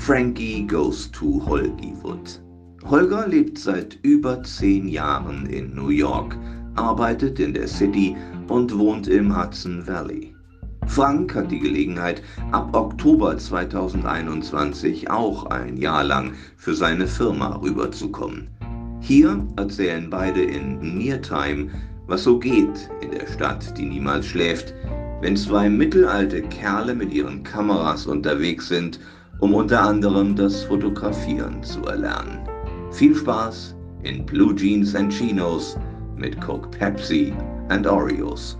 Frankie Goes to Hollywood. Holger lebt seit über zehn Jahren in New York, arbeitet in der City und wohnt im Hudson Valley. Frank hat die Gelegenheit, ab Oktober 2021 auch ein Jahr lang für seine Firma rüberzukommen. Hier erzählen beide in Near Time, was so geht in der Stadt, die niemals schläft, wenn zwei mittelalte Kerle mit ihren Kameras unterwegs sind, um unter anderem das Fotografieren zu erlernen. Viel Spaß in Blue Jeans and Chinos mit Coke Pepsi and Oreos.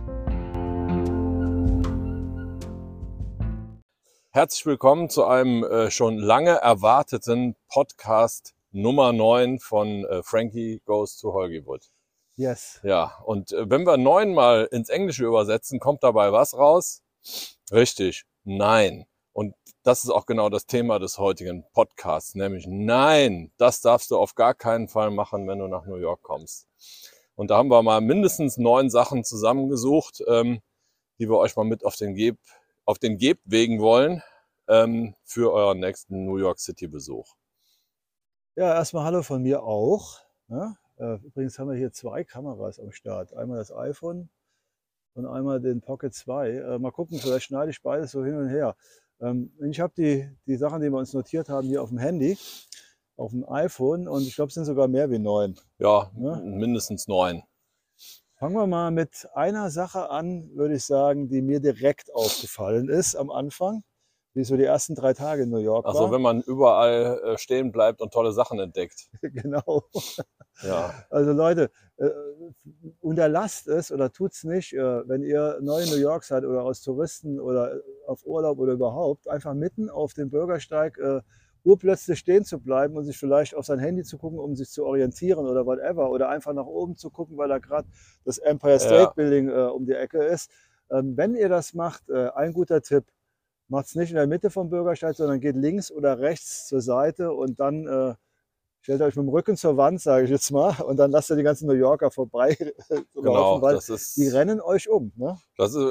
Herzlich willkommen zu einem äh, schon lange erwarteten Podcast Nummer 9 von äh, Frankie Goes to Hollywood. Yes. Ja, und äh, wenn wir neunmal ins Englische übersetzen, kommt dabei was raus? Richtig, nein. Und das ist auch genau das Thema des heutigen Podcasts, nämlich nein, das darfst du auf gar keinen Fall machen, wenn du nach New York kommst. Und da haben wir mal mindestens neun Sachen zusammengesucht, ähm, die wir euch mal mit auf den Geb, auf den Geb wegen wollen ähm, für euren nächsten New York City Besuch. Ja, erstmal Hallo von mir auch. Ja, äh, übrigens haben wir hier zwei Kameras am Start. Einmal das iPhone und einmal den Pocket 2. Äh, mal gucken, vielleicht schneide ich beides so hin und her. Ähm, ich habe die, die Sachen, die wir uns notiert haben, hier auf dem Handy, auf dem iPhone und ich glaube, es sind sogar mehr wie neun. Ja, ja, mindestens neun. Fangen wir mal mit einer Sache an, würde ich sagen, die mir direkt aufgefallen ist am Anfang, wie so die ersten drei Tage in New York Also war. wenn man überall äh, stehen bleibt und tolle Sachen entdeckt. genau. Ja. Also Leute, äh, unterlasst es oder tut's nicht, äh, wenn ihr neu in New York seid oder aus Touristen oder äh, auf Urlaub oder überhaupt, einfach mitten auf dem Bürgersteig äh, urplötzlich stehen zu bleiben und sich vielleicht auf sein Handy zu gucken, um sich zu orientieren oder whatever oder einfach nach oben zu gucken, weil da gerade das Empire State Ja. Building um die Ecke ist. Ähm, wenn ihr das macht, ein guter Tipp, macht's nicht in der Mitte vom Bürgersteig, sondern geht links oder rechts zur Seite und dann äh, stellt euch mit dem Rücken zur Wand, sage ich jetzt mal, und dann lasst ihr die ganzen New Yorker vorbei Genau, laufen, ist, die rennen euch um. Ne? das ist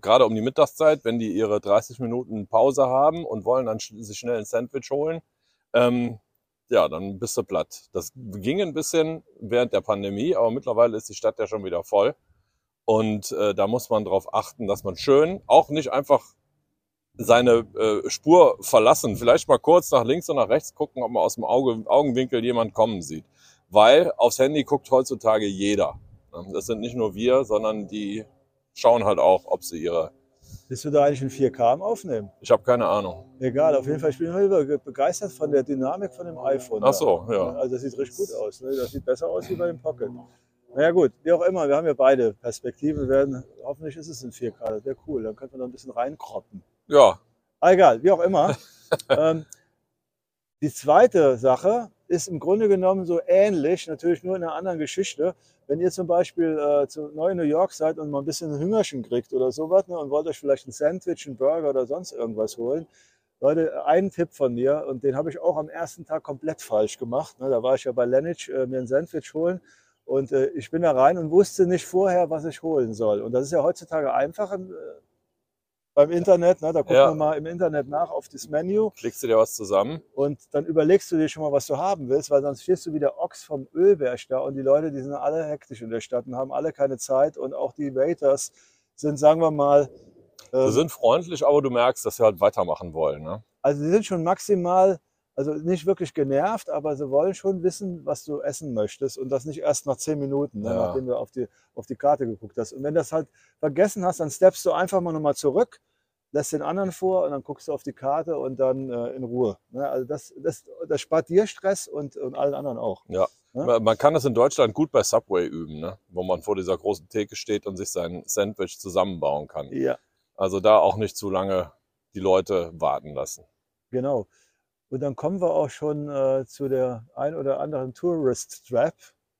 gerade um die Mittagszeit, wenn die ihre 30 Minuten Pause haben und wollen dann sich schnell ein Sandwich holen, ähm, ja, dann bist du platt. Das ging ein bisschen während der Pandemie, aber mittlerweile ist die Stadt ja schon wieder voll. Und äh, da muss man darauf achten, dass man schön auch nicht einfach seine äh, Spur verlassen, vielleicht mal kurz nach links und nach rechts gucken, ob man aus dem Auge, Augenwinkel jemand kommen sieht. Weil aufs Handy guckt heutzutage jeder. Das sind nicht nur wir, sondern die schauen halt auch, ob sie ihre. Bist du da eigentlich in 4K am Aufnehmen? Ich habe keine Ahnung. Egal, auf jeden Fall, ich bin immer begeistert von der Dynamik von dem iPhone. Ach so, ja. Also das sieht richtig gut aus. Ne? Das sieht besser aus wie bei dem Pocket. Naja gut, wie auch immer, wir haben ja beide Perspektiven. Wir werden, hoffentlich ist es in 4K, das wäre cool. Dann könnte man da ein bisschen reinkroppen. Ja, Ah, egal, wie auch immer. ähm, die zweite Sache ist im Grunde genommen so ähnlich, natürlich nur in einer anderen Geschichte. Wenn ihr zum Beispiel äh, zu neu in New York seid und mal ein bisschen Hüngerchen kriegt oder sowas ne, und wollt euch vielleicht ein Sandwich, einen Burger oder sonst irgendwas holen, Leute, ein Tipp von mir und den habe ich auch am ersten Tag komplett falsch gemacht. Ne, da war ich ja bei Lenich äh, mir ein Sandwich holen und äh, ich bin da rein und wusste nicht vorher, was ich holen soll. Und das ist ja heutzutage einfach äh, beim Internet. Ne, da guckt Ja. man mal im Internet nach auf das Menü klickst du dir was zusammen. und dann überlegst du dir schon mal, was du haben willst, weil sonst stehst du wie der Ochs vom Ölberg da und die Leute, die sind alle hektisch in der Stadt und haben alle keine Zeit und auch die Waiters sind, sagen wir mal, Sie ähm, sind freundlich, aber du merkst, dass sie halt weitermachen wollen. Ne? also die sind schon maximal, also nicht wirklich genervt, aber sie wollen schon wissen, was du essen möchtest und das nicht erst nach zehn Minuten, ne, Ja. nachdem du auf die, auf die Karte geguckt hast. Und wenn du das halt vergessen hast, dann steppst du einfach mal nochmal zurück, lässt den anderen vor und dann guckst du auf die Karte und dann äh, in Ruhe. Ne? Also das, das, das spart dir Stress und, und allen anderen auch. Ja. Man man kann das in Deutschland gut bei Subway üben, ne? wo man vor dieser großen Theke steht und sich sein Sandwich zusammenbauen kann. Ja, Also da auch nicht zu lange die Leute warten lassen. genau. Und dann kommen wir auch schon äh, zu der ein oder anderen Tourist Trap,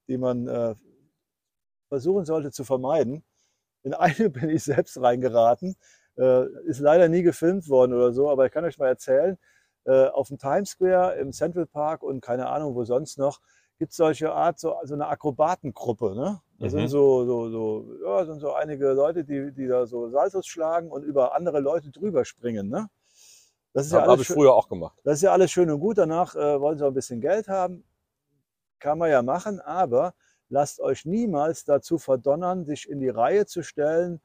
die man äh, versuchen sollte zu vermeiden. In eine bin ich selbst reingeraten. Äh, ist leider nie gefilmt worden oder so, aber ich kann euch mal erzählen. Äh, auf dem Times Square, im Central Park und keine Ahnung wo sonst noch, gibt es solche Art, so, so eine Akrobatengruppe. Ne? Das Mhm. sind so, so, so, ja, sind so einige Leute, die, die da so Saltos schlagen und über andere Leute drüber springen. Ne? Das ist ja Habe alles hab ich früher auch gemacht. Das ist ja alles schön und gut. Danach äh, wollen sie auch ein bisschen Geld haben. Kann man ja machen, aber lasst euch niemals dazu verdonnern, sich in die Reihe zu stellen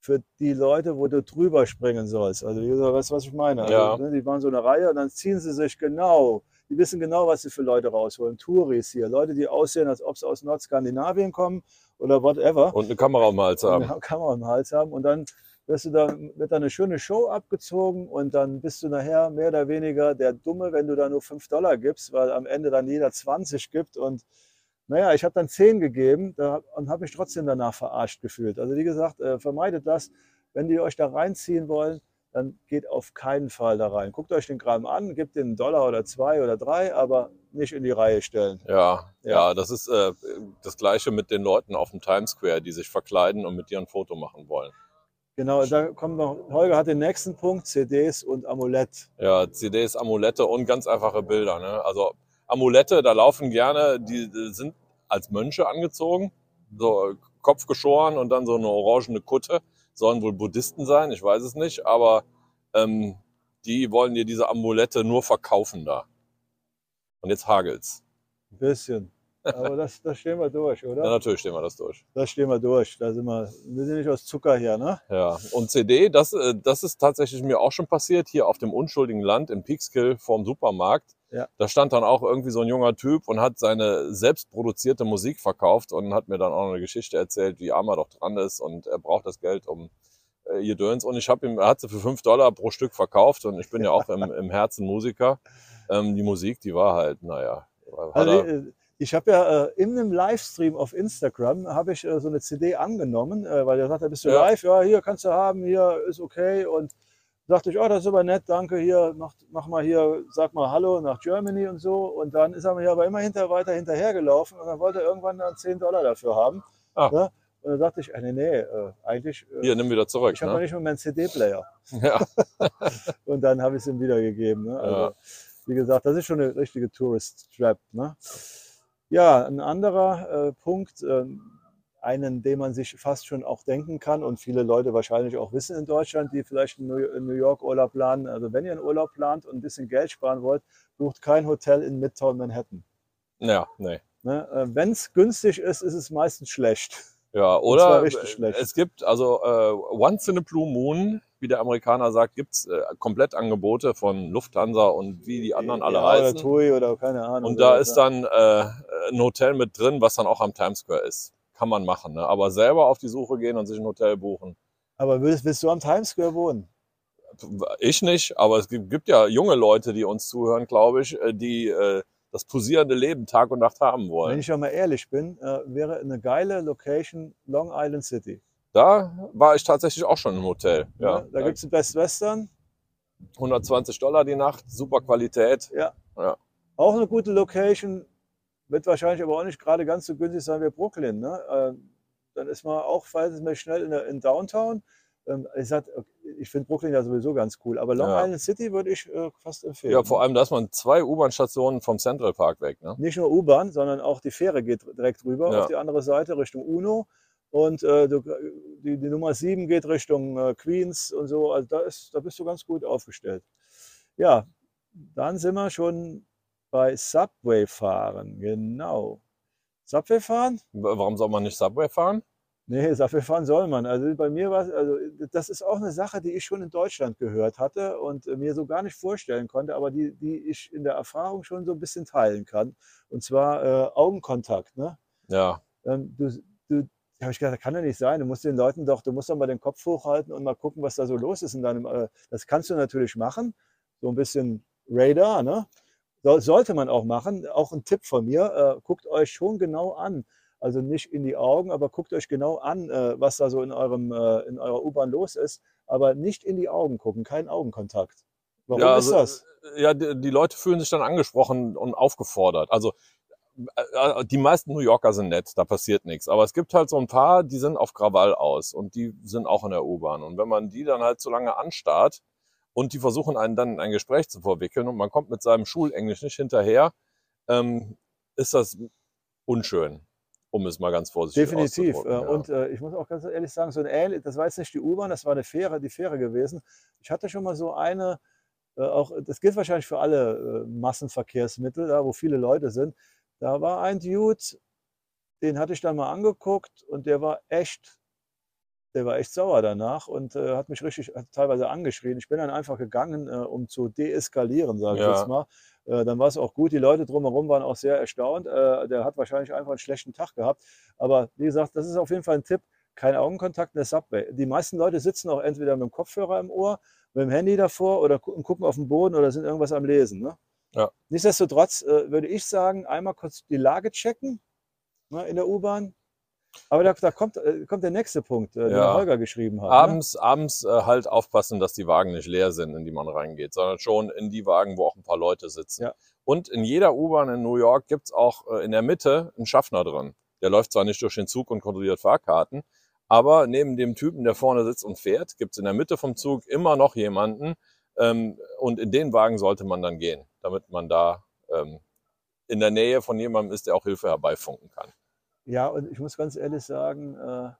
für die Leute, wo du drüber springen sollst. Also, ihr weißt, was ich meine. Also, Ja. ne, die machen so eine Reihe und dann ziehen sie sich genau. Die wissen genau, was sie für Leute rausholen. Touris hier, Leute, die aussehen, als ob sie aus Nordskandinavien kommen oder whatever Und eine Kamera um den Hals und haben. eine Kamera im Hals haben und dann wirst du da, wird da eine schöne Show abgezogen und dann bist du nachher mehr oder weniger der Dumme, wenn du da nur 5 Dollar gibst, weil am Ende dann jeder 20 gibt und naja, ich habe dann 10 gegeben da, und habe mich trotzdem danach verarscht gefühlt. Also wie gesagt, äh, vermeidet das. Wenn die euch da reinziehen wollen, dann geht auf keinen Fall da rein. Guckt euch den Kram an, gebt den einen Dollar oder zwei oder drei, aber nicht in die Reihe stellen. Ja, Ja. ja, das ist äh, das Gleiche mit den Leuten auf dem Times Square, die sich verkleiden und mit dir ein Foto machen wollen. Genau, da kommt noch, Holger hat den nächsten Punkt, CDs und Amulett. Ja, CDs, Amulette und ganz einfache Bilder. Ne? Also Amulette, da laufen gerne, die, sind als Mönche angezogen, so Kopf geschoren und dann so eine orangene Kutte. Sollen wohl Buddhisten sein, ich weiß es nicht, aber ähm, die wollen dir diese Amulette nur verkaufen da. Und jetzt hagelt's. Ein bisschen. Aber das, das stehen wir durch, Ja, oder? natürlich stehen wir das durch. Das stehen wir durch. Da sind wir, wir sind nicht aus Zucker hier, ne? Ja, und CD, das, äh, das ist tatsächlich mir auch schon passiert, hier auf dem unschuldigen Land im Peekskill vorm Supermarkt. Ja. Da stand dann auch irgendwie so ein junger Typ und hat seine selbstproduzierte Musik verkauft und hat mir dann auch noch eine Geschichte erzählt, wie arm er doch dran ist und er braucht das Geld, um äh, ihr Döns. Und ich habe ihm, er hat sie für fünf Dollar pro Stück verkauft und ich bin ja auch im, im Herzen Musiker. Ähm, die Musik, die war halt, naja. Also, ich habe ja äh, in einem Livestream auf Instagram habe ich äh, so eine CD angenommen, äh, weil er sagte, bist du Ja. live? Ja, hier kannst du haben, hier ist okay. Und sagte ich, oh, das ist aber nett, danke, hier, mach, mach mal hier, sag mal Hallo nach Germany und so. Und dann ist er mir aber immer hinter, weiter hinterhergelaufen und dann wollte er irgendwann dann 10 Dollar dafür haben. Ah. Ja? Und dann dachte ich, äh, nee, nee, äh, eigentlich, äh, hier, nimm wieder zurück. ich habe noch Ne? nicht mal meinen CD-Player. Ja, Und dann habe ich es ihm wiedergegeben. Ne? Also, Ja. Wie gesagt, das ist schon eine richtige Tourist-Trap. Ne? Ja, ein anderer äh, Punkt, ähm, einen, den man sich fast schon auch denken kann und viele Leute wahrscheinlich auch wissen in Deutschland, die vielleicht in New in New York Urlaub planen. Also wenn ihr einen Urlaub plant und ein bisschen Geld sparen wollt, bucht kein Hotel in Midtown Manhattan. ja, nee. Ne? Äh, wenn es günstig ist, ist es meistens schlecht. Ja, oder schlecht. es gibt also äh, once in a blue moon, wie der Amerikaner sagt, gibt's äh, Komplettangebote von Lufthansa und wie die anderen alle ja, Oder heißen. TUI oder keine Ahnung. Und da oder- ist dann äh, ein Hotel mit drin, was dann auch am Times Square ist. Kann man machen, ne? aber selber auf die Suche gehen und sich ein Hotel buchen. Aber willst, willst du am Times Square wohnen? Ich nicht, aber es gibt, gibt ja junge Leute, die uns zuhören, glaube ich, äh, die äh, das posierende Leben Tag und Nacht haben Wenn wollen. ich ja mal ehrlich bin, äh, wäre eine geile Location Long Island City. Da war ich tatsächlich auch schon im Hotel. Ja, Ne? Da gibt es Best Western, 120 Dollar die Nacht, super Qualität. auch eine gute Location, wird wahrscheinlich aber auch nicht gerade ganz so günstig sein wie Brooklyn. Ne? Ähm, dann ist man auch verhältnismäßig schnell in, der, in Downtown. Ähm, ich sag, ich finde Brooklyn ja sowieso ganz cool, aber Long Ja. Island City würde ich äh, fast empfehlen. Ja, vor allem, da ist man zwei U-Bahn-Stationen vom Central Park weg. Ne? Nicht nur U-Bahn, sondern auch die Fähre geht direkt rüber Ja. auf die andere Seite Richtung Uno. Und äh, du, die, die Nummer 7 geht Richtung äh, Queens und so. Also da, ist, da bist du ganz gut aufgestellt. Ja, dann sind wir schon bei Subway fahren. Genau. Subway fahren? Warum soll man nicht Subway fahren? Nee, fahren soll man. Also bei mir war also das ist auch eine Sache, die ich schon in Deutschland gehört hatte und äh, mir so gar nicht vorstellen konnte, aber die, die ich in der Erfahrung schon so ein bisschen teilen kann. Und zwar äh, Augenkontakt. Ne? Ja, Ähm, du, du, habe ich gedacht, das kann ja nicht sein. Du musst den Leuten doch, du musst doch mal den Kopf hochhalten und mal gucken, was da so los ist in deinem. Äh, das kannst du natürlich machen, so ein bisschen Radar, ne? So, sollte man auch machen. Auch ein Tipp von mir: äh, Guckt euch schon genau an. Also nicht in die Augen, aber guckt euch genau an, äh, was da so in eurem äh, in eurer U-Bahn los ist. Aber nicht in die Augen gucken, kein Augenkontakt. Warum ja, ist also, das? Ja, die, die Leute fühlen sich dann angesprochen und aufgefordert. Also äh, die meisten New Yorker sind nett, da passiert nichts. Aber es gibt halt so ein paar, die sind auf Krawall aus und die sind auch in der U-Bahn. Und wenn man die dann halt so lange anstarrt und die versuchen einen dann in ein Gespräch zu verwickeln und man kommt mit seinem Schulenglisch nicht hinterher, ähm, ist das unschön, um es mal ganz vorsichtig Definitiv. Äh, ja. Und äh, ich muss auch ganz ehrlich sagen, so ein ähnlich, das war jetzt nicht die U-Bahn, das war eine Fähre, die Fähre gewesen. Ich hatte schon mal so eine äh, auch, das gilt wahrscheinlich für alle äh, Massenverkehrsmittel, da wo viele Leute sind. Da war ein Dude, den hatte ich dann mal angeguckt und der war echt, der war echt sauer danach und äh, hat mich richtig hat teilweise angeschrien. Ich bin dann einfach gegangen, äh, um zu deeskalieren, sage ich Ja. jetzt mal. Äh, dann war es auch gut. Die Leute drumherum waren auch sehr erstaunt. Äh, der hat wahrscheinlich einfach einen schlechten Tag gehabt. Aber wie gesagt, das ist auf jeden Fall ein Tipp. Kein Augenkontakt in der Subway. Die meisten Leute sitzen auch entweder mit dem Kopfhörer im Ohr, mit dem Handy davor oder gucken auf den Boden oder sind irgendwas am Lesen. Ne? Ja. Nichtsdestotrotz äh, würde ich sagen, einmal kurz die Lage checken ne, in der U-Bahn. Aber da, da kommt, äh, kommt der nächste Punkt, äh, den Ja. der Holger geschrieben hat. Ne? Abends, abends äh, halt aufpassen, dass die Wagen nicht leer sind, in die man reingeht, sondern schon in die Wagen, wo auch ein paar Leute sitzen. Ja. Und in jeder U-Bahn in New York gibt's auch äh, in der Mitte einen Schaffner drin. Der läuft zwar nicht durch den Zug und kontrolliert Fahrkarten, aber neben dem Typen, der vorne sitzt und fährt, gibt's in der Mitte vom Zug immer noch jemanden. Ähm, und in den Wagen sollte man dann gehen, damit man da ähm, in der Nähe von jemandem ist, der auch Hilfe herbeifunken kann. Ja, und ich muss ganz ehrlich sagen, äh,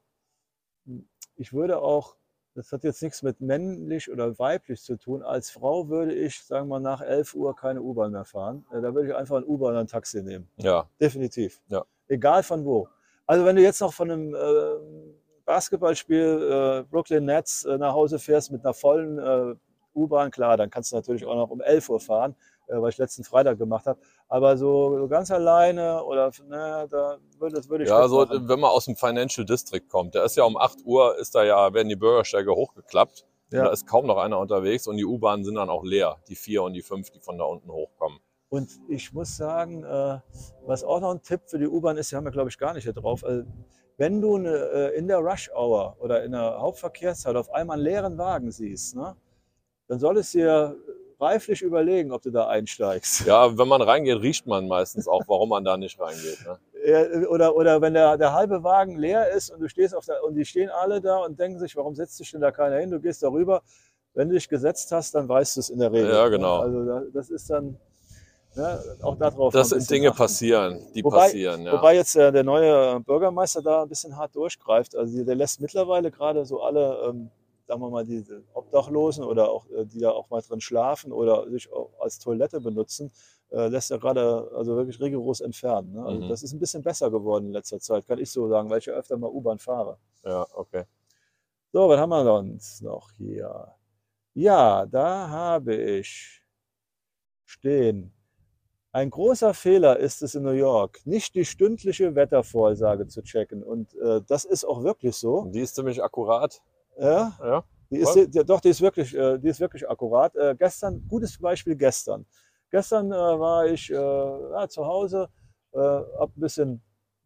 ich würde auch, das hat jetzt nichts mit männlich oder weiblich zu tun, als Frau würde ich, sagen wir mal, nach 11 Uhr keine U-Bahn mehr fahren. Äh, Da würde ich einfach ein U-Bahn oder ein Taxi nehmen. Ja, Definitiv. Ja. Egal von wo. Also wenn du jetzt noch von einem äh, Basketballspiel äh, Brooklyn Nets äh, nach Hause fährst mit einer vollen äh, U-Bahn, klar, dann kannst du natürlich auch noch um 11 Uhr fahren, was ich letzten Freitag gemacht habe. Aber so, so ganz alleine oder ne, da würde, das würde ich Ja, so, machen. wenn man aus dem Financial District kommt, der ist ja um 8 Uhr, ist da ja, werden die Bürgersteige hochgeklappt. Ja. Da ist kaum noch einer unterwegs und die U-Bahnen sind dann auch leer. Die vier und die fünf, die von da unten hochkommen. Und ich muss sagen, äh, was auch noch ein Tipp für die U-Bahn ist, die haben wir, glaube ich, gar nicht hier drauf. Also, wenn du eine, äh, in der Rush-Hour oder in der Hauptverkehrszeit auf einmal einen leeren Wagen siehst, ne, dann solltest du dir reiflich überlegen, ob du da einsteigst. Ja, wenn man reingeht, riecht man meistens auch, warum man da nicht reingeht. Ne? Ja, Oder, oder wenn der, der halbe Wagen leer ist und du stehst auf der, und die stehen alle da und denken sich, warum setzt sich denn da keiner hin? Du gehst darüber. Wenn du dich gesetzt hast, dann weißt du es in der Regel. Ja, genau. Also da- das ist dann ne, auch darauf. Das sind Dinge achten. passieren, die Wobei- passieren. Ja. Wobei jetzt äh, der neue Bürgermeister da ein bisschen hart durchgreift. Also der lässt mittlerweile gerade so alle, ähm, sagen wir mal, die Obdachlosen oder auch äh, die da auch mal drin schlafen oder sich auch als Toilette benutzen, äh, lässt er gerade also wirklich rigoros entfernen. Ne? Also Mhm. das ist ein bisschen besser geworden in letzter Zeit, kann ich so sagen, weil ich ja öfter mal U-Bahn fahre. ja, okay. So, was haben wir sonst noch hier? Ja, da habe ich stehen. Ein großer Fehler ist es in New York, nicht die stündliche Wettervorhersage zu checken. Und äh, das ist auch wirklich so. Die ist ziemlich akkurat. Ja, Ja, die ist, die, doch, die ist wirklich, äh, die ist wirklich akkurat. Äh, gestern, gutes Beispiel gestern. Gestern äh, war ich äh, ja, zu Hause, äh, habe ein bisschen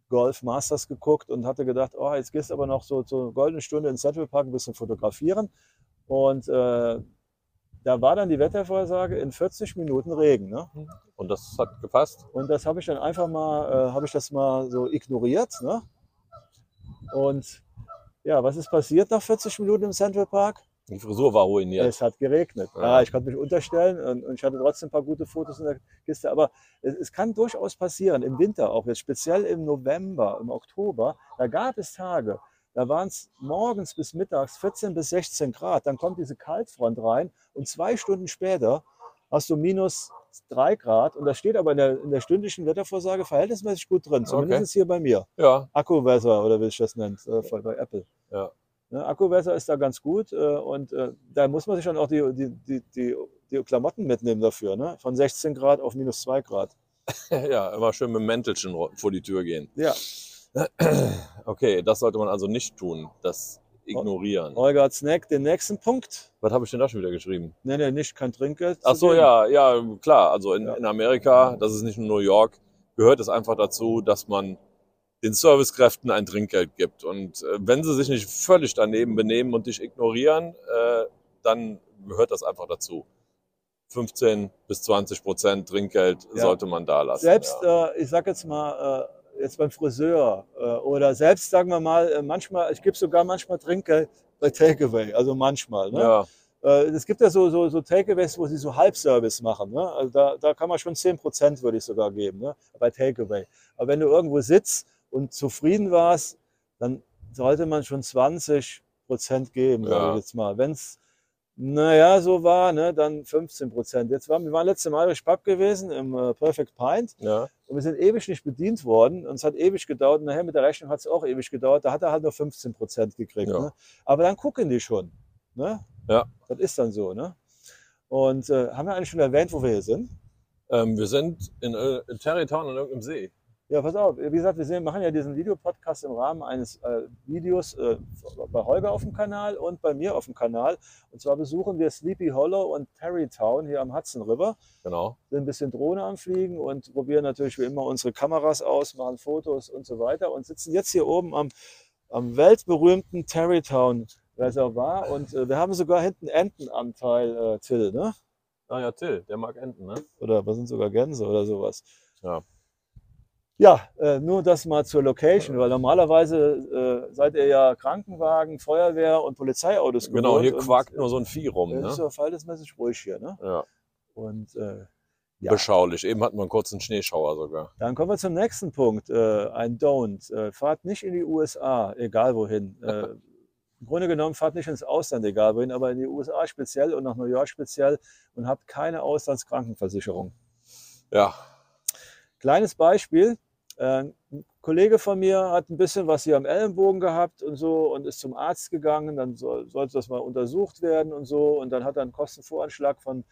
Golf Masters geguckt und hatte gedacht, oh, jetzt gehst du aber noch so zur goldenen Stunde in Central Park ein bisschen fotografieren. Und äh, da war dann die Wettervorhersage in 40 Minuten Regen. Ne? und das hat gepasst. Und das habe ich dann einfach mal, äh, habe ich das mal so ignoriert. Ne? Und ja, was ist passiert nach 40 Minuten im Central Park? Die Frisur war ruiniert. Es hat geregnet. Ja. Ja. ich konnte mich unterstellen und, und ich hatte trotzdem ein paar gute Fotos in der Kiste. Aber es, es kann durchaus passieren, im Winter auch, jetzt speziell im November, im Oktober, da gab es Tage, da waren es morgens bis mittags 14 bis 16 Grad. Dann kommt diese Kaltfront rein und zwei Stunden später hast du minus 3 Grad. Und das steht aber in der, in der stündlichen Wettervorsage verhältnismäßig gut drin, zumindest hier bei mir. Ja, Akkuwetter oder wie ich das nennt, äh, bei Apple. Ja. Ne, Akkuwetter ist da ganz gut äh, und äh, da muss man sich dann auch die, die, die, die, die Klamotten mitnehmen dafür, ne? von 16 Grad auf minus 2 Grad. ja, immer schön mit dem Mäntelchen vor die Tür gehen. Ja, Okay, das sollte man also nicht tun. Das ignorieren. Holger hat Snack, den nächsten Punkt. Was habe ich denn da schon wieder geschrieben? Ne, ne, nicht kein Trinkgeld. Ach so, geben. ja, ja, klar. Also in, Ja. in Amerika, das ist nicht nur New York, gehört es einfach dazu, dass man den Servicekräften ein Trinkgeld gibt. Und äh, wenn sie sich nicht völlig daneben benehmen und dich ignorieren, äh, dann gehört das einfach dazu. 15 bis 20 Prozent Trinkgeld Ja. sollte man da lassen. Selbst, ja. äh, ich sag jetzt mal, äh, jetzt beim Friseur äh, oder selbst, sagen wir mal, äh, manchmal, ich gebe sogar manchmal Trinkgeld bei Takeaway, also manchmal. Ne? ja, Äh, Es gibt ja so, so, so Takeaways, wo sie so Halbservice machen. Ne? Also da, da kann man schon 10% würde ich sogar geben, ne? bei Takeaway. Aber wenn du irgendwo sitzt und zufrieden warst, dann sollte man schon 20% geben, sage Ja. ich jetzt mal. Wenn's, Naja, so war, ne, dann 15 Prozent. Jetzt waren wir waren letzte Mal Irish Pub gewesen im äh, Perfect Pint Ja. und wir sind ewig nicht bedient worden und es hat ewig gedauert. Und nachher mit der Rechnung hat es auch ewig gedauert. Da hat er halt nur 15 Prozent gekriegt. Ja. Ne? Aber dann gucken die schon. Ne? Ja. Das ist dann so. Ne? Und äh, haben wir eigentlich schon erwähnt, wo wir hier sind? Ähm, wir sind in, äh, in Terrytown an irgendeinem See. Ja, pass auf. Wie gesagt, wir sehen, machen ja diesen Videopodcast im Rahmen eines äh, Videos äh, bei Holger auf dem Kanal und bei mir auf dem Kanal. Und zwar besuchen wir Sleepy Hollow und Terrytown hier am Hudson River. Genau. Sind ein bisschen Drohne am Fliegen und probieren natürlich wie immer unsere Kameras aus, machen Fotos und so weiter und sitzen jetzt hier oben am, am weltberühmten Terrytown Reservoir. Und äh, wir haben sogar hinten Entenanteil, äh, Till, ne? Ah ja, Till, der mag Enten, ne? Oder was sind sogar Gänse oder sowas. Ja. Ja, äh, nur das mal zur Location, weil normalerweise äh, seid ihr ja Krankenwagen, Feuerwehr und Polizeiautos Genau, gewohnt hier und, quakt nur so ein Vieh rum, äh, Das ist ne? ja verhältnismäßig ruhig hier, ne? Ja. Und äh, ja. Beschaulich. Eben hatten wir einen kurzen Schneeschauer sogar. dann kommen wir zum nächsten Punkt. Äh, ein Don't. Äh, fahrt nicht in die USA, egal wohin. Äh, Im Grunde genommen fahrt nicht ins Ausland, egal wohin, aber in die USA speziell und nach New York speziell und habt keine Auslandskrankenversicherung. Ja, Kleines Beispiel. Äh, Ein Kollege von mir hat ein bisschen was hier am Ellenbogen gehabt und so und ist zum Arzt gegangen. Dann soll, sollte das mal untersucht werden und so. Und dann hat er einen Kostenvoranschlag von,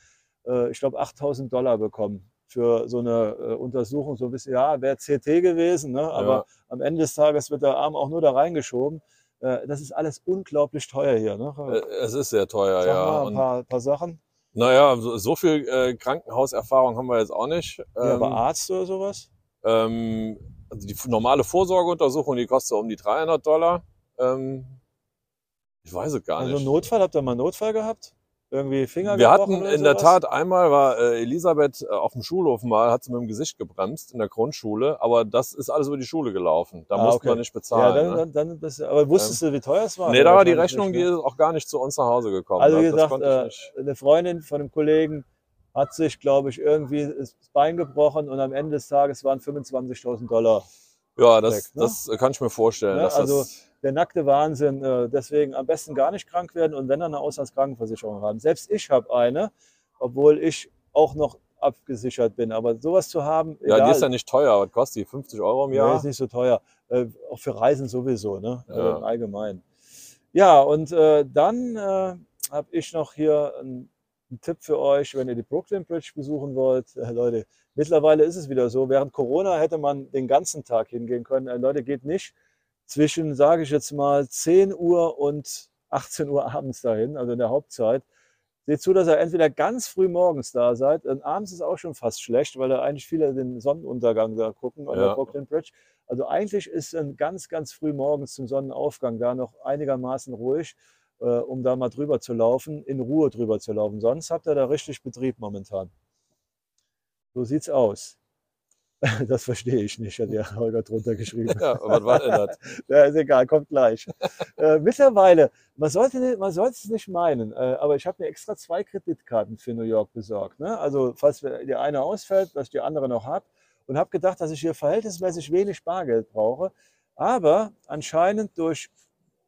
äh, ich glaube, 8000 Dollar bekommen für so eine äh, Untersuchung. So ein bisschen, ja, wäre CT gewesen, ne? aber Ja. am Ende des Tages wird der Arm auch nur da reingeschoben. Äh, das ist alles unglaublich teuer hier. Ne? äh, es ist sehr teuer, Sag ja. mal ein paar, paar Sachen. naja, so, so viel äh, Krankenhauserfahrung haben wir jetzt auch nicht. Ja, aber Ähm, Arzt oder sowas? Ähm, also die normale Vorsorgeuntersuchung, die kostet um die 300 Dollar. Ähm, ich weiß es gar Also nicht. Notfall, habt ihr mal einen Notfall gehabt? Irgendwie Finger Wir hatten in der? Tat einmal war äh, Elisabeth äh, auf dem Schulhof mal, hat sie mit dem Gesicht gebremst in der Grundschule, aber das ist alles über die Schule gelaufen. Da Ah, mussten okay. wir nicht Ja, bezahlen. dann, ne? dann, dann aber wusstest du, wie teuer es war? nee, da war die Rechnung, nicht, die ne? ist auch gar nicht zu uns nach Hause gekommen. Also wie gesagt, äh, eine Freundin von einem Kollegen hat sich, glaube ich, irgendwie das Bein gebrochen und am Ende des Tages waren 25.000 Dollar. Ja, das, weg, ne? das kann ich mir vorstellen. Ne, also- Der nackte Wahnsinn. äh, Deswegen am besten gar nicht krank werden und wenn dann eine Auslandskrankenversicherung haben. Selbst ich habe eine, obwohl ich auch noch abgesichert bin. Aber sowas zu haben, ja, egal, die ist ja nicht teuer. Was kostet die? 50 Euro im Nee, Jahr? ist nicht so teuer. Äh, auch für Reisen sowieso, ne? Also Ja. im Allgemeinen. Ja, und äh, dann habe ich noch hier einen, einen Tipp für euch, wenn ihr die Brooklyn Bridge besuchen wollt. Äh, Leute, mittlerweile ist es wieder so. Während Corona hätte man den ganzen Tag hingehen können. Äh, Leute, geht nicht zwischen, sage ich jetzt mal, 10 Uhr und 18 Uhr abends dahin, also in der Hauptzeit. Seht zu, dass ihr entweder ganz früh morgens da seid. Und abends ist auch schon fast schlecht, weil da eigentlich viele den Sonnenuntergang da gucken an Ja. der Brooklyn Bridge. Also eigentlich ist ein ganz, ganz früh morgens zum Sonnenaufgang da noch einigermaßen ruhig, äh, um da mal drüber zu laufen, in Ruhe drüber zu laufen. Sonst habt ihr da richtig Betrieb momentan. So sieht's aus. Das verstehe ich nicht, hat der Holger drunter geschrieben. Ja, was war denn das? Ja, ist egal, kommt gleich. äh, mittlerweile, man sollte, nicht, man sollte es nicht meinen, äh, aber ich habe mir extra zwei Kreditkarten für New York besorgt. Ne? Also, falls die eine ausfällt, dass ich die andere noch habe. Und habe gedacht, dass ich hier verhältnismäßig wenig Bargeld brauche. Aber anscheinend durch,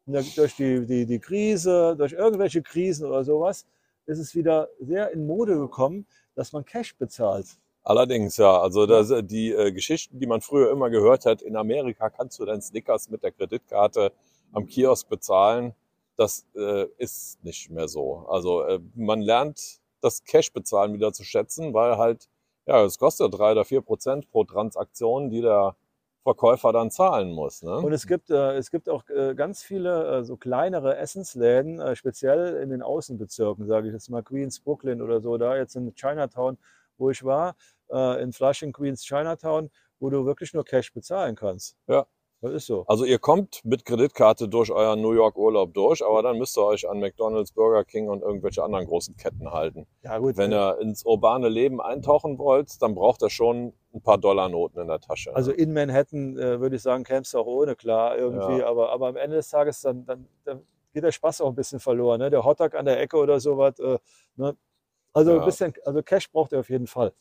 durch die, die, die Krise, durch irgendwelche Krisen oder sowas, ist es wieder sehr in Mode gekommen, dass man Cash bezahlt. Allerdings, ja. Also das, die äh, Geschichten, die man früher immer gehört hat, in Amerika kannst du deinen Snickers mit der Kreditkarte am Kiosk bezahlen. Das äh, ist nicht mehr so. Also äh, man lernt das Cash-Bezahlen wieder zu schätzen, weil halt, ja, es kostet drei oder vier Prozent pro Transaktion, die der Verkäufer dann zahlen muss. Ne? Und es gibt, äh, es gibt auch äh, ganz viele äh, so kleinere Essensläden, äh, speziell in den Außenbezirken, sage ich jetzt mal Queens, Brooklyn oder so, da jetzt in Chinatown, wo ich war, äh, in Flushing, Queens, Chinatown, wo du wirklich nur Cash bezahlen kannst. Ja. Das ist so. Also ihr kommt mit Kreditkarte durch euren New York Urlaub durch, aber dann müsst ihr euch an McDonald's, Burger King und irgendwelche anderen großen Ketten halten. Ja gut, Wenn ihr ins urbane Leben eintauchen wollt, dann braucht ihr schon ein paar Dollarnoten in der Tasche. also in Manhattan äh, würde ich sagen, kämpfst du auch ohne klar irgendwie, Ja. aber, aber am Ende des Tages dann, dann, dann geht der Spaß auch ein bisschen verloren. Ne? Der Hotdog an der Ecke oder sowas. Äh, ne? Also Ja. ein bisschen, also Cash braucht ihr auf jeden Fall.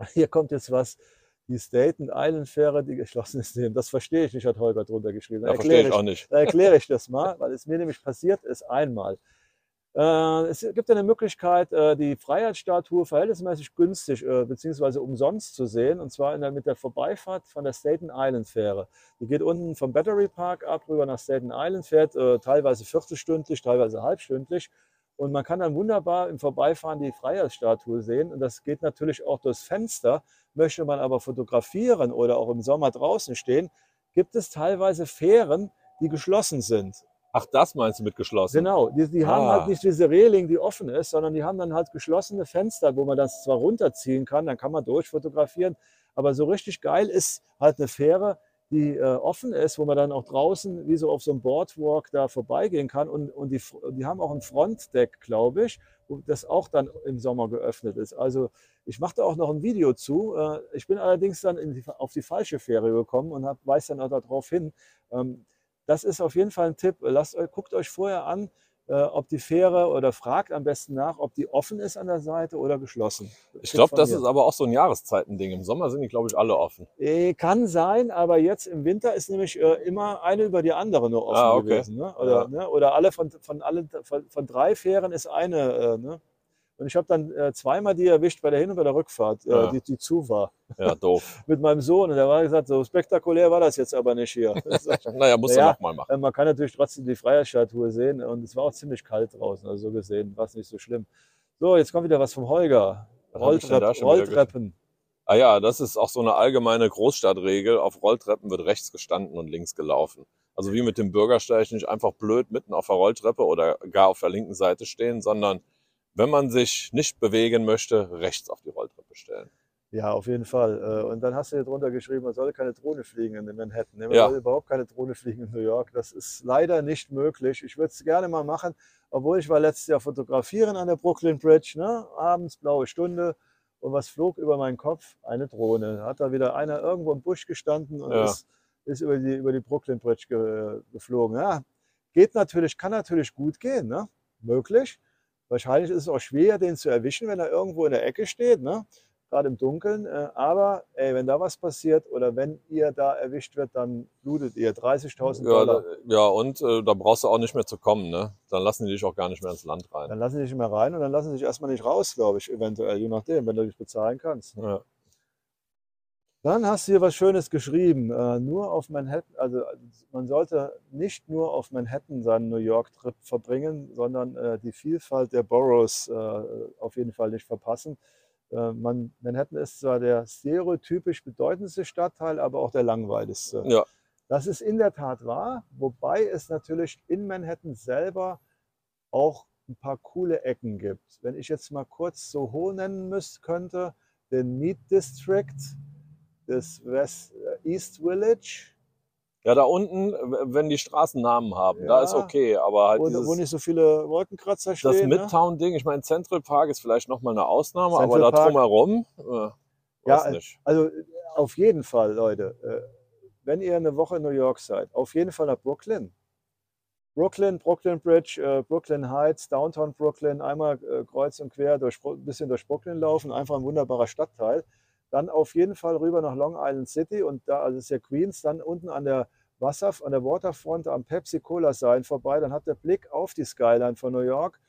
Hier kommt jetzt was. Die Staten Island Fähre, die geschlossen ist, das verstehe ich nicht, hat Holger drunter geschrieben. da Dann verstehe ich erkläre auch nicht. Dann erkläre ich das mal, weil es mir nämlich passiert ist einmal. Äh, es gibt eine Möglichkeit, äh, die Freiheitsstatue verhältnismäßig günstig äh, bzw. umsonst zu sehen, und zwar der, mit der Vorbeifahrt von der Staten Island Fähre. Die geht unten vom Battery Park ab, rüber nach Staten Island, fährt äh, teilweise viertelstündlich, teilweise halbstündlich. Und man kann dann wunderbar im Vorbeifahren die Freiheitsstatue sehen. Und das geht natürlich auch durchs Fenster. Möchte man aber fotografieren oder auch im Sommer draußen stehen, gibt es teilweise Fähren, die geschlossen sind. Ach, das meinst du mit geschlossen? Genau, die, die haben Ah. halt nicht diese Reling, die offen ist, sondern die haben dann halt geschlossene Fenster, wo man das zwar runterziehen kann, dann kann man durchfotografieren, aber so richtig geil ist halt eine Fähre, die äh, offen ist, wo man dann auch draußen wie so auf so einem Boardwalk da vorbeigehen kann und, und die, die haben auch ein Frontdeck, glaube ich, das auch dann im Sommer geöffnet ist. Also ich mache da auch noch ein Video zu. Äh, ich bin allerdings dann die, auf die falsche Fähre gekommen und weise dann auch darauf hin. Ähm, das ist auf jeden Fall ein Tipp. Lasst, euch- guckt euch vorher an, äh, ob die Fähre oder fragt am besten nach, ob die offen ist an der Seite oder geschlossen. Ich glaube, das ist aber auch so ein Jahreszeitending. Im Sommer sind die, glaube ich, alle offen. Äh, Kann sein, aber jetzt im Winter ist nämlich äh, immer eine über die andere nur offen Ah, okay. gewesen. Ne? Oder, Ja. ne? oder alle von, von, allen, von, von drei Fähren ist eine. Äh, ne? Und ich habe dann äh, zweimal die erwischt bei der Hin- und bei der Rückfahrt, äh, Ja. die, die zu war. Ja, doof. Mit meinem Sohn. Und der war gesagt, so spektakulär war das jetzt aber nicht hier. naja, musst Naja, du nochmal machen. Äh, Man kann natürlich trotzdem die Freiheitsstatue sehen und es war auch ziemlich kalt draußen, also so gesehen war es nicht so schlimm. So, jetzt kommt wieder was vom Holger. Rolltrepp, Rolltreppen. Ah ja, das ist auch so eine allgemeine Großstadtregel. Auf Rolltreppen wird rechts gestanden und links gelaufen. Also wie mit dem Bürgersteig nicht einfach blöd mitten auf der Rolltreppe oder gar auf der linken Seite stehen, sondern wenn man sich nicht bewegen möchte, rechts auf die Rolltreppe stellen. Ja, auf jeden Fall. Äh, Und dann hast du hier drunter geschrieben, man solle keine Drohne fliegen in Manhattan. ne? Man Ja. soll überhaupt keine Drohne fliegen in New York. Das ist leider nicht möglich. Ich würde es gerne mal machen, obwohl ich war letztes Jahr fotografieren an der Brooklyn Bridge, ne? abends blaue Stunde. Und was flog über meinen Kopf? Eine Drohne. Hat da wieder einer irgendwo im Busch gestanden und Ja. ist, ist über, die, über die Brooklyn Bridge ge, geflogen. Ja, geht natürlich, kann natürlich gut gehen, ne? möglich. Wahrscheinlich ist es auch schwer, den zu erwischen, wenn er irgendwo in der Ecke steht. Ne? gerade im Dunkeln. Äh, aber ey, wenn da was passiert oder wenn ihr da erwischt wird, dann blutet ihr 30.000 Ja, Dollar. da, ja und äh, da brauchst du auch nicht mehr zu kommen. Ne? Dann lassen die dich auch gar nicht mehr ins Land rein. Dann lassen sie dich nicht mehr rein und dann lassen sie dich erstmal nicht raus, glaube ich, eventuell, je nachdem, wenn du dich bezahlen kannst. Ja. Dann hast du hier was Schönes geschrieben. Äh, nur auf Manhattan, also man sollte nicht nur auf Manhattan seinen New York-Trip verbringen, sondern äh, die Vielfalt der Boroughs äh, auf jeden Fall nicht verpassen. Man, Manhattan ist zwar der stereotypisch bedeutendste Stadtteil, aber auch der langweiligste. Ja. Das ist in der Tat wahr, wobei es natürlich in Manhattan selber auch ein paar coole Ecken gibt. Wenn ich jetzt mal kurz Soho nennen müsste, könnte, den Meat District, das West äh, East Village, ja, da unten, wenn die Straßen Namen haben, da Ja. ist okay. Aber halt wo, dieses, wo nicht so viele Wolkenkratzer das stehen. ne? Midtown-Ding, ich meine, Central Park ist vielleicht nochmal eine Ausnahme, Central aber da Park- drumherum, äh, Ja, weiß nicht. Also äh, auf jeden Fall, Leute, äh, wenn ihr eine Woche in New York seid, auf jeden Fall nach Brooklyn. Brooklyn, Brooklyn Bridge, äh, Brooklyn Heights, Downtown Brooklyn, einmal äh, kreuz und quer durch, ein bisschen durch Brooklyn laufen, einfach ein wunderbarer Stadtteil. Dann auf jeden Fall rüber nach Long Island City und da, also ist ja Queens, dann unten an der Wasser, an der Waterfront am Pepsi Cola Sign vorbei, dann habt ihr Blick auf die Skyline von New York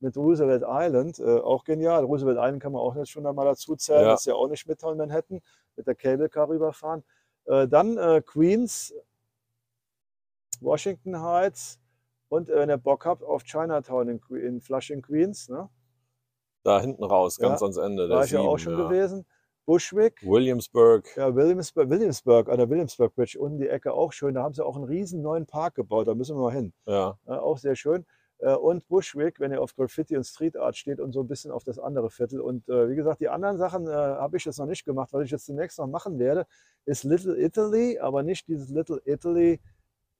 mit Roosevelt Island, äh, auch genial. Roosevelt Island kann man auch jetzt schon einmal dazu zählen, Ja. das ist ja auch nicht Midtown Manhattan, mit der Cable Car rüberfahren. Äh, dann äh, Queens, Washington Heights und äh, wenn ihr Bock habt auf Chinatown in, in Flushing, Queens, ne? Da hinten raus, ganz Ja, ans Ende. Der war ich ja auch schon gewesen. Bushwick, Williamsburg. ja, Williamsburg, Williamsburg, an der Williamsburg Bridge, unten die Ecke auch schön. Da haben sie auch einen riesen neuen Park gebaut, da müssen wir mal hin. Ja. Ja, auch sehr schön. Äh, Und Bushwick, wenn ihr auf Graffiti und Street Art steht und so ein bisschen auf das andere Viertel. Und äh, wie gesagt, die anderen Sachen äh, habe ich jetzt noch nicht gemacht. Was ich jetzt demnächst noch machen werde, ist Little Italy, aber nicht dieses Little Italy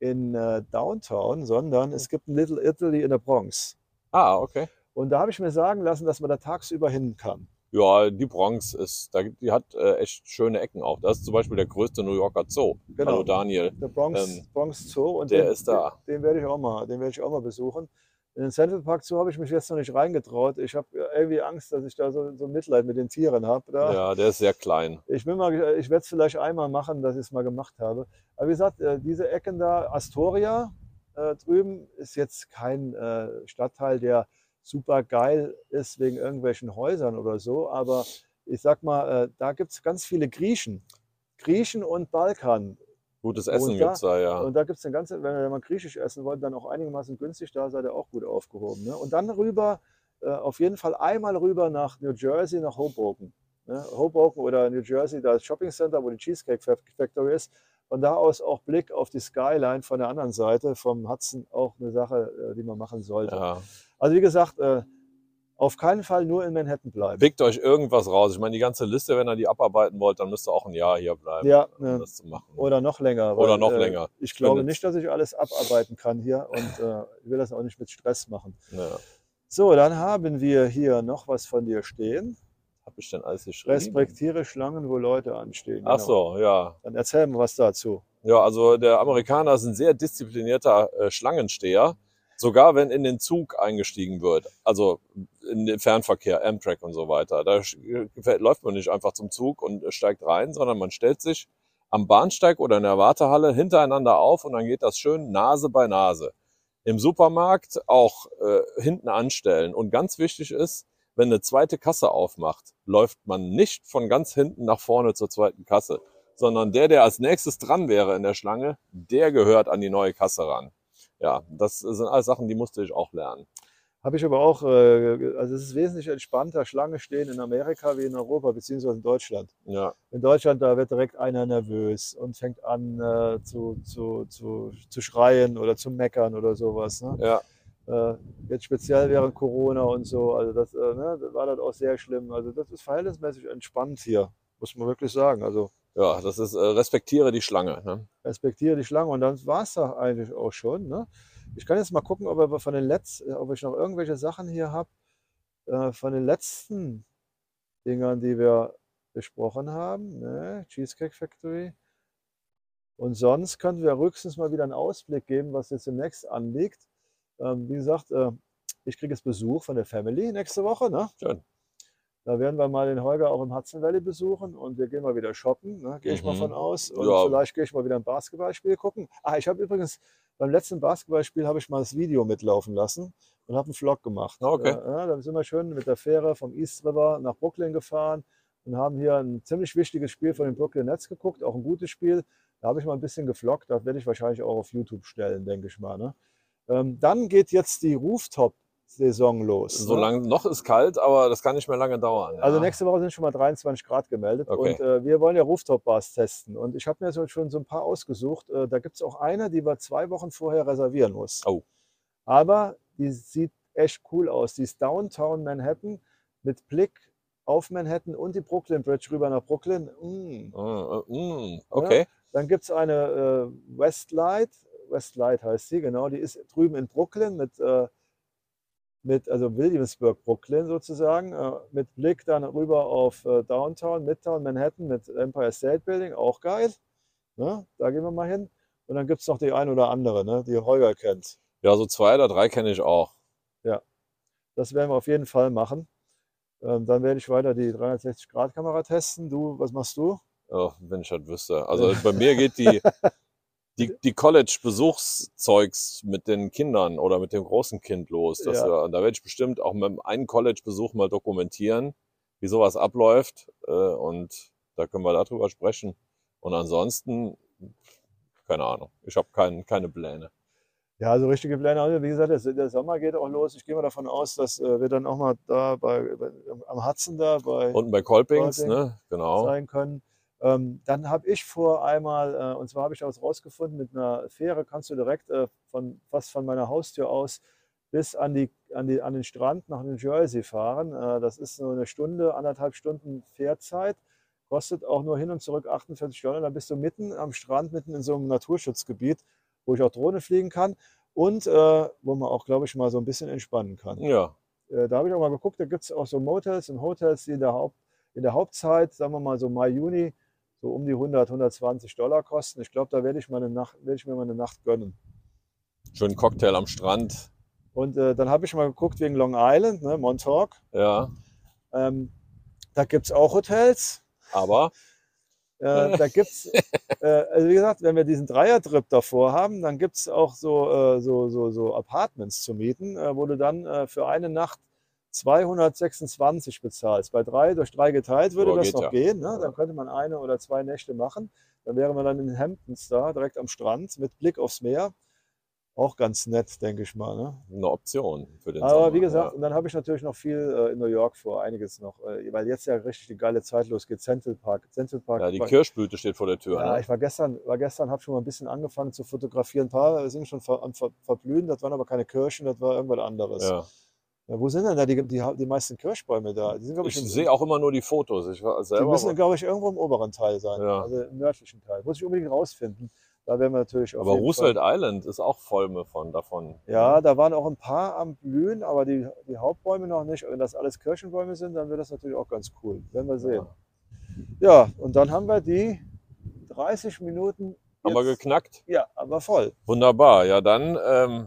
in Downtown, sondern es gibt ein Little Italy in der Bronx. Ah, okay. Und da habe ich mir sagen lassen, dass man da tagsüber hin kann. Ja, die Bronx ist, da, die hat äh, echt schöne Ecken auch. Das ist zum Beispiel der größte New Yorker Zoo. Genau. Hallo Daniel. Der Bronx, Ähm, Bronx Zoo. Und der den, ist da. Den, den werde ich auch mal, den werde ich auch mal besuchen. In den Central Park Zoo habe ich mich jetzt noch nicht reingetraut. Ich habe irgendwie Angst, dass ich da so, so Mitleid mit den Tieren habe. Da. Ja, der ist sehr klein. Ich, mal, ich werde es vielleicht einmal machen, dass ich es mal gemacht habe. Aber wie gesagt, äh, diese Ecken da, Astoria äh, drüben, ist jetzt kein äh, Stadtteil, der super geil ist wegen irgendwelchen Häusern oder so, aber ich sag mal, äh, da gibt es ganz viele Griechen. Griechen und Balkan. Gutes Essen da- gibt's da, ja. Und da gibt es eine ganze, wenn mal griechisch essen wollt, dann auch einigermaßen günstig, da seid ihr auch gut aufgehoben. Ne? Und dann rüber, äh, auf jeden Fall einmal rüber nach New Jersey, nach Hoboken. Ne? Hoboken oder New Jersey, da ist Shopping Center, wo die Cheesecake Fac- Factory ist. Von da aus auch Blick auf die Skyline von der anderen Seite vom Hudson, auch eine Sache, äh, die man machen sollte. ja. Also wie gesagt, äh, auf keinen Fall nur in Manhattan bleiben. Pickt euch irgendwas raus. Ich meine, die ganze Liste, wenn ihr die abarbeiten wollt, dann müsst ihr auch ein Jahr hier bleiben, Ja, um ne. das zu machen. Oder noch länger. Oder noch länger. Ich glaube nicht, dass ich alles abarbeiten kann hier und äh, ich will das auch nicht mit Stress machen. Ja. So, dann haben wir hier noch was von dir stehen. Hab ich denn alles geschrieben? Respektiere Schlangen, wo Leute anstehen. Ach Genau. so, ja. Dann erzähl mal was dazu. Ja, also der Amerikaner ist ein sehr disziplinierter äh, Schlangensteher, sogar wenn in den Zug eingestiegen wird, also in den Fernverkehr, Amtrak und so weiter. Da läuft man nicht einfach zum Zug und äh, steigt rein, sondern man stellt sich am Bahnsteig oder in der Wartehalle hintereinander auf und dann geht das schön Nase bei Nase. Im Supermarkt auch äh, hinten anstellen. Und ganz wichtig ist, wenn eine zweite Kasse aufmacht, läuft man nicht von ganz hinten nach vorne zur zweiten Kasse, sondern der, der als nächstes dran wäre in der Schlange, der gehört an die neue Kasse ran. Ja, das sind alles Sachen, die musste ich auch lernen. Habe ich aber auch, äh, also es ist wesentlich entspannter, Schlange stehen in Amerika wie in Europa, beziehungsweise in Deutschland. Ja, In Deutschland, da wird direkt einer nervös und fängt an äh, zu, zu, zu, zu schreien oder zu meckern oder sowas. Ne? ja, jetzt speziell während Corona und so, also das, äh, ne, war das auch sehr schlimm. Also das ist verhältnismäßig entspannt hier, muss man wirklich sagen. Also ja, das ist äh, respektiere die Schlange. Ne? respektiere die Schlange und dann war es doch eigentlich auch schon. Ne? Ich kann jetzt mal gucken, ob, wir von den Letz ob ich noch irgendwelche Sachen hier habe, äh, von den letzten Dingern, die wir besprochen haben. Ne? Cheesecake Factory. Und sonst könnten wir höchstens mal wieder einen Ausblick geben, was jetzt demnächst anliegt. Ähm, wie gesagt, äh, ich kriege jetzt Besuch von der Family nächste Woche. Ne? Schön. Da werden wir mal den Holger auch im Hudson Valley besuchen und wir gehen mal wieder shoppen, ne? gehe ich mal Mhm. von aus. Und Ja. vielleicht gehe ich mal wieder ein Basketballspiel gucken. Ah, ich habe übrigens beim letzten Basketballspiel habe ich mal das Video mitlaufen lassen und habe einen Vlog gemacht. Ah, okay. Ja, da sind wir schön mit der Fähre vom East River nach Brooklyn gefahren und haben hier ein ziemlich wichtiges Spiel von den Brooklyn Nets geguckt, auch ein gutes Spiel. Da habe ich mal ein bisschen gefloggt, das werde ich wahrscheinlich auch auf YouTube stellen, denke ich mal. Ne? Ähm, dann geht jetzt die Rooftop-Saison los. ne? Solange noch ist kalt, aber das kann nicht mehr lange dauern. Ja. Also nächste Woche sind schon mal 23 Grad gemeldet Okay. und äh, wir wollen ja Rooftop-Bars testen. Und ich habe mir so schon so ein paar ausgesucht. Äh, da gibt es auch eine, die wir zwei Wochen vorher reservieren muss. Oh. Aber die sieht echt cool aus. Die ist Downtown Manhattan mit Blick auf Manhattan und die Brooklyn Bridge rüber nach Brooklyn. Mm. Äh, äh, mm, okay. Dann gibt es eine äh, Westlight. Westlight heißt sie, genau. Die ist drüben in Brooklyn mit, äh, mit also Williamsburg, Brooklyn sozusagen, äh, mit Blick dann rüber auf äh, Downtown, Midtown, Manhattan mit Empire State Building, auch geil. Ne? Da gehen wir mal hin. Und dann gibt es noch die ein oder andere, ne? die Holger kennt. Ja, so zwei oder drei kenne ich auch. Das werden wir auf jeden Fall machen. Ähm, dann werde ich weiter die 360-Grad-Kamera testen. Du, was machst du? Oh, wenn ich das wüsste. Also bei mir geht die, die, die College-Besuchszeugs mit den Kindern oder mit dem großen Kind los. Das, Ja. Da werde ich bestimmt auch mit einem College-Besuch mal dokumentieren, wie sowas abläuft. Äh, und da können wir darüber sprechen. Und ansonsten, keine Ahnung. Ich habe kein, keine Pläne. Ja, so richtige Pläne. wir. Wie gesagt, der Sommer geht auch los. Ich gehe mal davon aus, dass äh, wir dann auch mal da bei, bei, am Hudson da bei Unten bei Kolpings, Kolping ne? Genau. sein können. Ähm, dann habe ich vor einmal, äh, und zwar habe ich das rausgefunden, mit einer Fähre kannst du direkt äh, von, fast von meiner Haustür aus bis an, die, an, die, an den Strand nach New Jersey fahren. Äh, das ist so eine Stunde, anderthalb Stunden Fährzeit. Kostet auch nur hin und zurück 48 Dollar. Dann bist du mitten am Strand, mitten in so einem Naturschutzgebiet, wo ich auch Drohne fliegen kann und äh, wo man auch, glaube ich, mal so ein bisschen entspannen kann. Ja. Äh, da habe ich auch mal geguckt, da gibt es auch so Motels und Hotels, die in der, Haupt, in der Hauptzeit, sagen wir mal so Mai, Juni, so um die 100, 120 Dollar kosten. Ich glaube, da werde ich, mal eine Nacht- werde ich mir mal eine Nacht gönnen. Schönen Cocktail am Strand. Und äh, dann habe ich mal geguckt wegen Long Island, ne, Montauk. Ja. Ähm, da gibt es auch Hotels. Aber Äh, da gibt's, äh, also wie gesagt, wenn wir diesen Dreier-Trip davor haben, dann gibt es auch so, äh, so, so, so Apartments zu mieten, äh, wo du dann äh, für eine Nacht 226 bezahlst. Bei drei durch drei geteilt würde Ja, das noch ja. gehen. Ne? Dann könnte man eine oder zwei Nächte machen. Dann wäre man dann in Hamptons da, direkt am Strand mit Blick aufs Meer. Auch ganz nett, denke ich mal. Ne? Eine Option für den Aber Sommer. wie gesagt, ja. und dann habe ich natürlich noch viel äh, in New York vor, einiges noch, äh, weil jetzt ja richtig die geile Zeit losgeht. Central Park. Central Park. ja, die war- Kirschblüte steht vor der Tür. ja, ne? ich war gestern, war gestern, habe schon mal ein bisschen angefangen zu fotografieren. Ein paar sind schon ver, am ver, verblühen, das waren aber keine Kirschen, das war irgendwas anderes. ja. Ja, wo sind denn da die, die, die meisten Kirschbäume da? Die sind, ich, Ich sehe auch immer nur die Fotos. Ich war die selber. müssen, glaube ich, irgendwo im oberen Teil sein, Ja. also im nördlichen Teil. Muss ich unbedingt rausfinden. Da werden wir natürlich aber Roosevelt Fall. Island ist auch voll von davon. Ja, da waren auch ein paar am Blühen, aber die, die Hauptbäume noch nicht. Wenn das alles Kirschenbäume sind, dann wird das natürlich auch ganz cool. Werden wir sehen. Ja. Ja, und dann haben wir die 30 Minuten. Haben wir jetzt- geknackt. Ja, aber voll. Wunderbar. Ja, dann, ähm,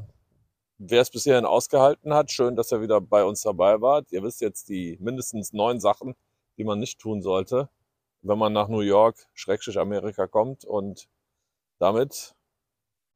wer es bis hierhin ausgehalten hat, schön, dass ihr wieder bei uns dabei wart. Ihr wisst jetzt die mindestens neun Sachen, die man nicht tun sollte, wenn man nach New York, Schrägstrich Amerika kommt. Und damit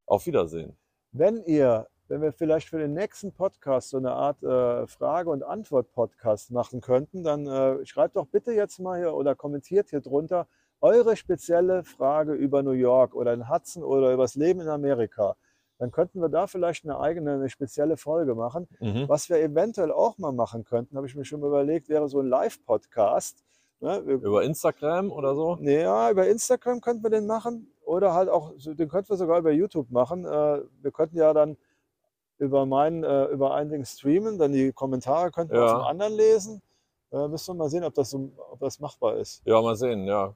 auf Wiedersehen. Wenn ihr, wenn wir vielleicht für den nächsten Podcast so eine Art äh, Frage- und Antwort-Podcast machen könnten, dann äh, schreibt doch bitte jetzt mal hier oder kommentiert hier drunter eure spezielle Frage über New York oder in Hudson oder über das Leben in Amerika. Dann könnten wir da vielleicht eine eigene, eine spezielle Folge machen. Mhm. Was wir eventuell auch mal machen könnten, habe ich mir schon mal überlegt, wäre so ein Live-Podcast. Ne? Über Instagram oder so? ja, über Instagram könnten wir den machen oder halt auch, den könnten wir sogar über YouTube machen. Äh, Wir könnten ja dann über meinen, äh, über ein Ding streamen, dann die Kommentare könnten wir Ja. auf dem anderen lesen. Äh, Müssen wir mal sehen, ob das, so, ob das machbar ist. Ja, mal sehen, ja.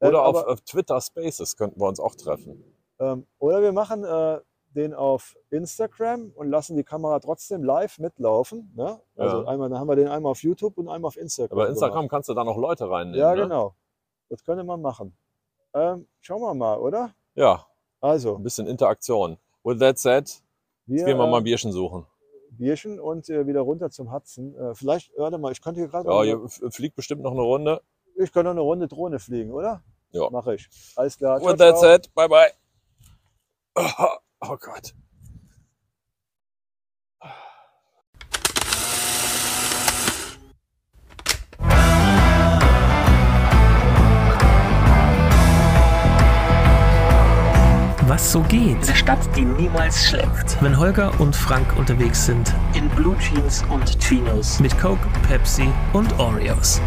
Äh, Oder auf, aber- auf Twitter Spaces könnten wir uns auch treffen. Ähm, Oder wir machen äh, den auf Instagram und lassen die Kamera trotzdem live mitlaufen. Ne? Also Ja. einmal, dann haben wir den einmal auf YouTube und einmal auf Instagram. Aber Instagram gemacht. kannst du da noch Leute reinnehmen. Ja, ne? genau. Das könnte man machen. Ähm, schauen wir mal, oder? Ja, Also, ein bisschen Interaktion. With that said, wir, jetzt gehen wir mal äh, ein Bierchen suchen. Bierchen und äh, wieder runter zum Hudson. Äh, vielleicht, warte mal, ich könnte hier gerade Ja, hier fliegt bestimmt noch eine Runde. ich kann noch eine Runde Drohne fliegen, oder? Ja. Mache ich. Alles klar. Ciao, With that ciao. said, bye bye. Oh Gott. Was so geht, Eine Stadt, die niemals schläft. wenn Holger und Frank unterwegs sind. In Blue Jeans und Chinos. Mit Coke, Pepsi und Oreos.